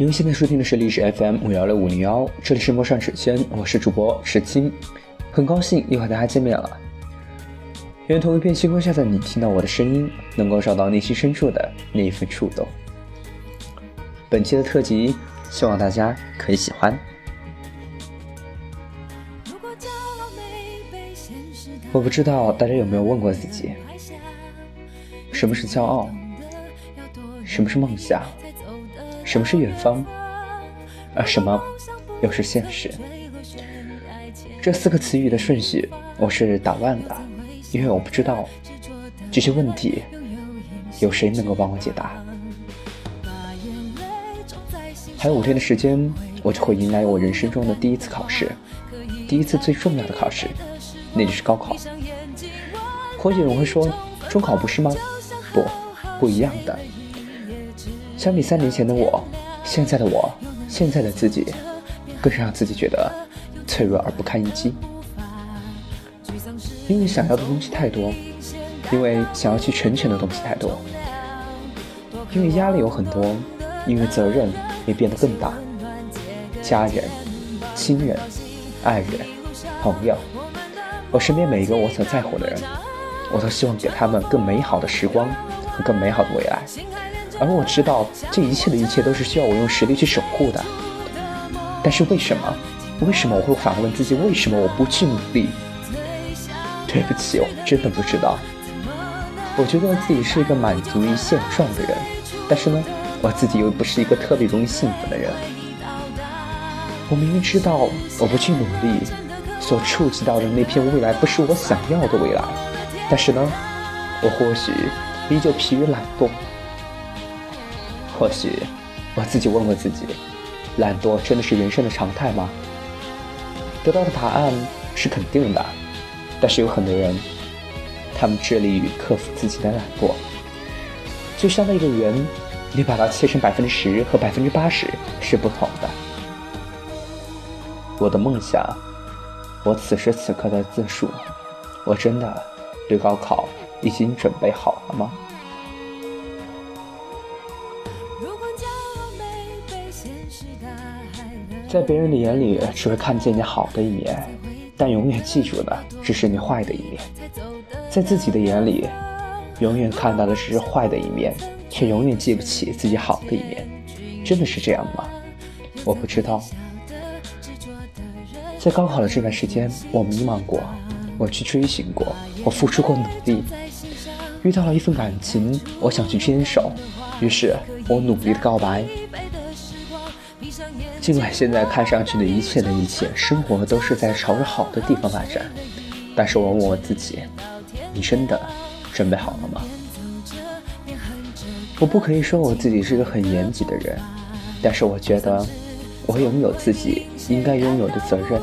您现在收听的是历史 FM 五幺六五零幺，这里是陌上指尖，我是主播石青，很高兴又和大家见面了。愿同一片星空下的你听到我的声音，能够找到内心深处的那一份触动。本期的特辑，希望大家可以喜欢。我不知道大家有没有问过自己，什么是骄傲？什么是梦想？什么是远方？而什么又是现实？这四个词语的顺序我是打乱的，因为我不知道这些问题有谁能够帮我解答。还有五天的时间，我就会迎来我人生中的第一次考试，第一次最重要的考试，那就是高考。或许有人会说，中考不是吗？不，不一样的。相比三年前的我，现在的我，现在的自己，更是让自己觉得脆弱而不堪一击。因为想要的东西太多，因为想要去成全的东西太多，因为压力有很多，因为责任也变得更大。家人、亲人、爱人、朋友，我身边每一个我所在乎的人，我都希望给他们更美好的时光和更美好的未来。而我知道，这一切的一切都是需要我用实力去守护的。但是为什么？为什么我会反问自己？为什么我不去努力？对不起，我真的不知道。我觉得自己是一个满足于现状的人，但是呢，我自己又不是一个特别容易幸福的人。我明明知道，我不去努力，所触及到的那片未来不是我想要的未来，但是呢，我或许依旧疲于懒惰。或许我自己问问自己，懒惰真的是人生的常态吗？得到的答案是肯定的，但是有很多人，他们致力于克服自己的懒惰。就像那个圆，你把它切成百分之十和百分之八十是不同的。我的梦想，我此时此刻的自述，我真的对高考已经准备好了吗？在别人的眼里，只会看见你好的一面，但永远记住的只是你坏的一面。在自己的眼里，永远看到的只是坏的一面，却永远记不起自己好的一面。真的是这样吗？我不知道。在高考的这段时间，我迷茫过，我去追寻过，我付出过努力，遇到了一份感情，我想去坚守，于是我努力的告白。尽管现在看上去的一切的一切，生活都是在朝着好的地方发展，但是我问我自己：你真的准备好了吗？我不可以说我自己是个很严谨的人，但是我觉得我拥有自己应该拥有的责任。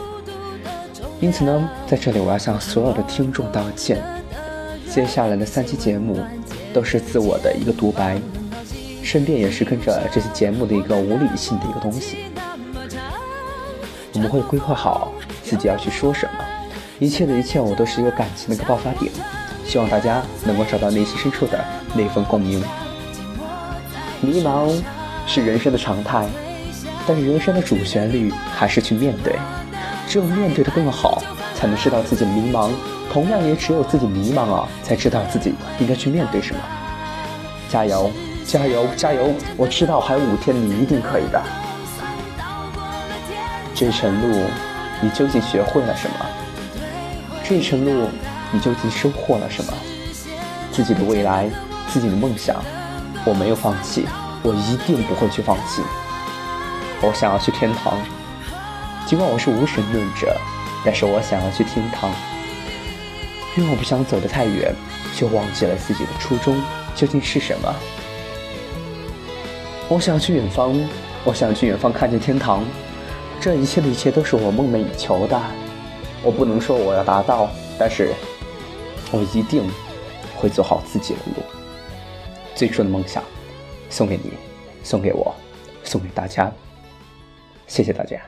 因此呢，在这里我要向所有的听众道歉。接下来的三期节目都是自我的一个独白，顺便也是跟着这期节目的一个无理性的一个东西。我们会规划好自己要去说什么，一切的一切，我都是一个感情的一个爆发点，希望大家能够找到内心深处的那份共鸣。迷茫是人生的常态，但是人生的主旋律还是去面对，只有面对的更好，才能知道自己迷茫。同样，也只有自己迷茫啊，才知道自己应该去面对什么。加油，加油，加油！我知道还有五天，你一定可以的。这一程路，你究竟学会了什么？这一程路，你究竟收获了什么？自己的未来，自己的梦想，我没有放弃，我一定不会去放弃。我想要去天堂，尽管我是无神论者，但是我想要去天堂。因为我不想走得太远，就忘记了自己的初衷究竟是什么。我想去远方，我想去远方看见天堂。这一切的一切都是我梦寐以求的，我不能说我要达到，但是我一定会走好自己的路。最初的梦想，送给你，送给我，送给大家，谢谢大家。